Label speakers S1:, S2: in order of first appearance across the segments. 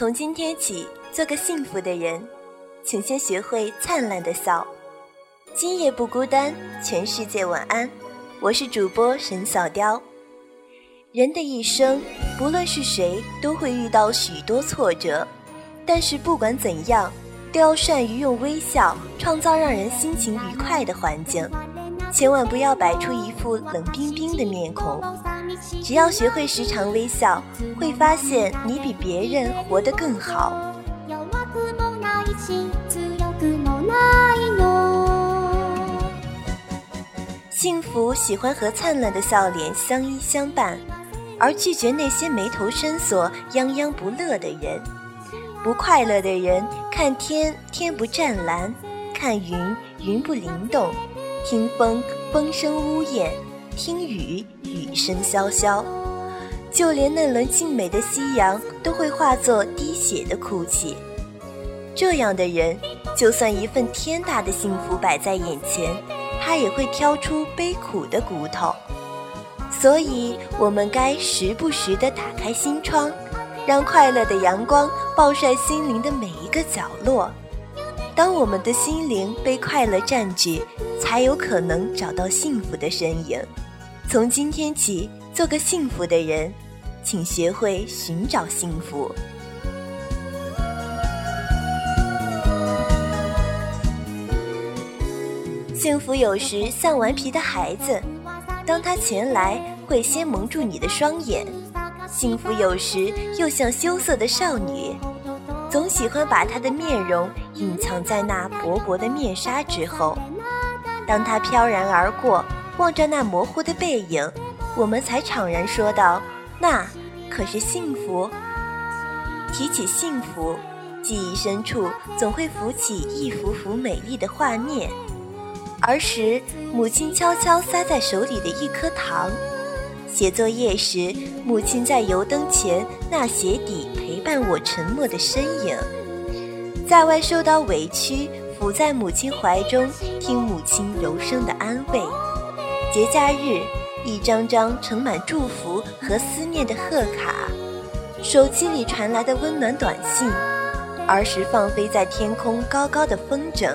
S1: 从今天起，做个幸福的人，请先学会灿烂的笑。今夜不孤单，全世界晚安。我是主播沈小雕。人的一生，不论是谁，都会遇到许多挫折，但是不管怎样，都要善于用微笑创造让人心情愉快的环境，千万不要摆出一副冷冰冰的面孔。只要学会时常微笑，会发现你比别人活得更好。幸福喜欢和灿烂的笑脸相依相伴，而拒绝那些眉头深锁、泱泱不乐的人。不快乐的人，看天天不湛蓝，看云云不灵动，听风风声呜咽，听雨雨声潇潇。就连那轮静美的夕阳，都会化作滴血的哭泣。这样的人，就算一份天大的幸福摆在眼前。他也会挑出悲苦的骨头，所以我们该时不时地打开心窗，让快乐的阳光暴晒心灵的每一个角落。当我们的心灵被快乐占据，才有可能找到幸福的身影。从今天起，做个幸福的人，请学会寻找幸福。幸福有时像顽皮的孩子，当他前来，会先蒙住你的双眼；幸福有时又像羞涩的少女，总喜欢把她的面容隐藏在那薄薄的面纱之后。当他飘然而过，望着那模糊的背影，我们才怅然说道：“那可是幸福。”提起幸福，记忆深处总会浮起一幅幅美丽的画面。儿时，母亲悄悄塞在手里的一颗糖；写作业时，母亲在油灯前那鞋底陪伴我沉默的身影；在外受到委屈，伏在母亲怀中听母亲柔声的安慰；节假日，一张张盛满祝福和思念的贺卡；手机里传来的温暖短信；儿时放飞在天空高高的风筝。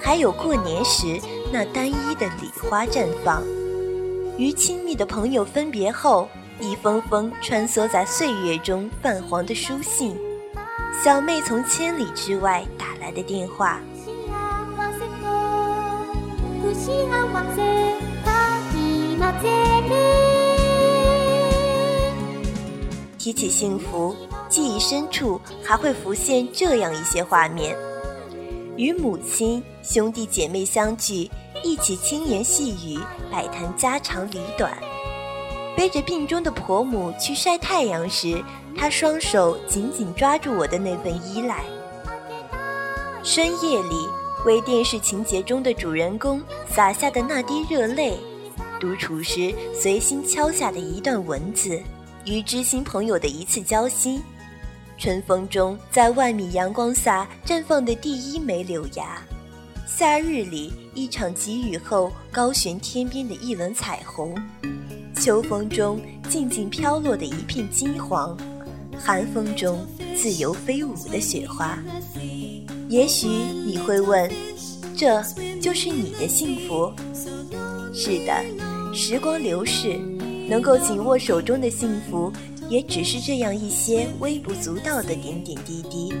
S1: 还有过年时那单一的礼花绽放，与亲密的朋友分别后，一封封穿梭在岁月中泛黄的书信，小妹从千里之外打来的电话。提起幸福，记忆深处还会浮现这样一些画面。与母亲、兄弟姐妹相聚，一起轻言细语，摆谈家长里短；背着病中的婆母去晒太阳时，他双手紧紧抓住我的那份依赖。深夜里，为电视情节中的主人公洒下的那滴热泪；独处时随心敲下的一段文字，与知心朋友的一次交心。春风中，在万米阳光下绽放的第一枚柳芽；夏日里，一场急雨后高悬天边的一轮彩虹；秋风中，静静飘落的一片金黄；寒风中，自由飞舞的雪花。也许你会问，这就是你的幸福？是的，时光流逝，能够紧握手中的幸福。也只是这样一些微不足道的点点滴滴。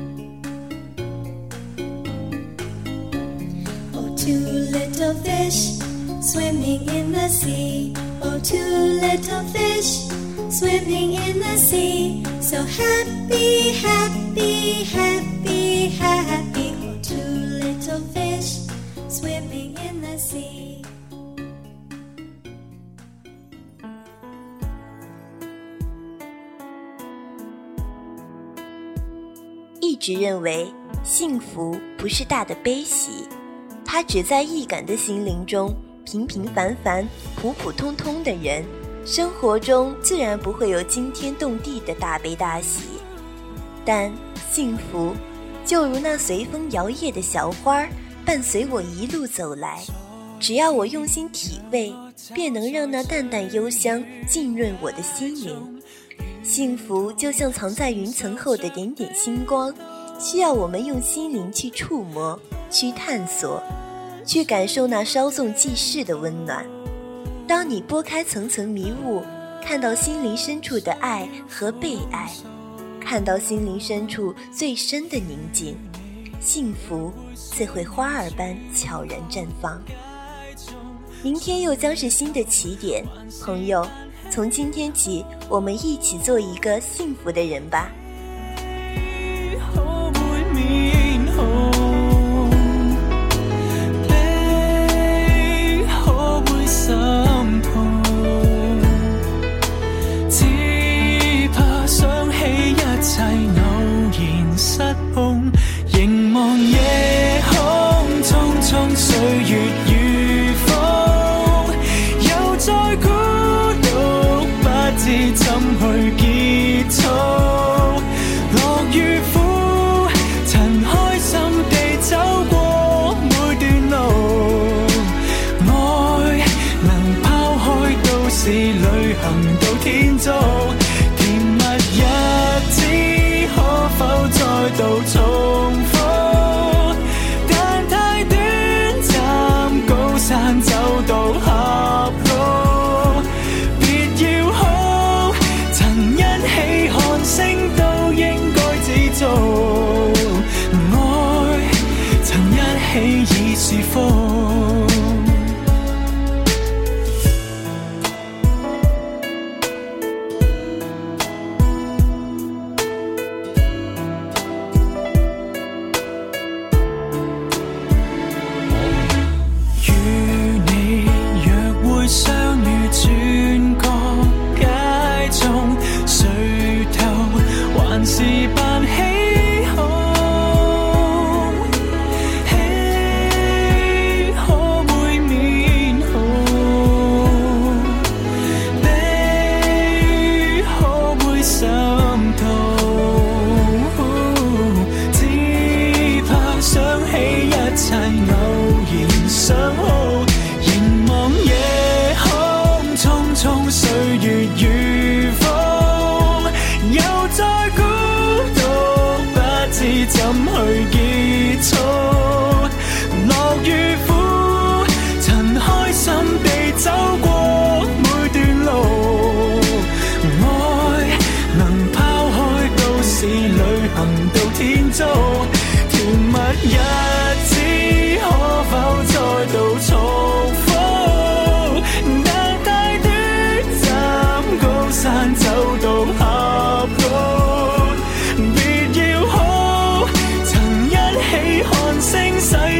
S2: Oh, two little fish swimming in the sea. Oh, two little fish swimming in the sea. So happy, happy, happy, happy. Oh, two little fish swimming in the sea.
S1: 一直认为幸福不是大的悲喜，它只在易感的心灵中。平平凡凡、普普通通的人，生活中自然不会有惊天动地的大悲大喜。但幸福，就如那随风摇曳的小花，伴随我一路走来。只要我用心体味，便能让那淡淡幽香浸润我的心灵。幸福就像藏在云层后的点点星光，需要我们用心灵去触摸、去探索。去感受那稍纵即逝的温暖。当你拨开层层迷雾，看到心灵深处的爱和被爱，看到心灵深处最深的宁静，幸福自会花儿般悄然绽放。明天又将是新的起点，朋友，从今天起，我们一起做一个幸福的人吧。
S3: though. 月如风又再孤独不知怎去结束乐与苦曾开心地走过每段路。爱能抛开都市旅行到天竺甜蜜日子可否再度重。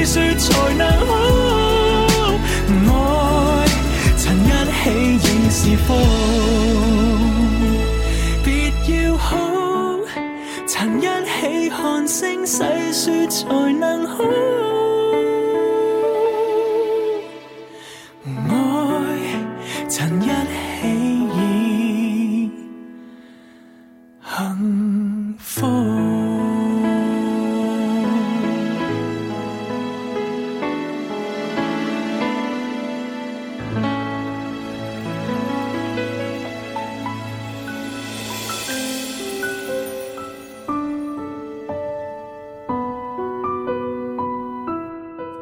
S3: 说才能好。爱曾一起已是福，别要哭。曾一起看星，细说才能好。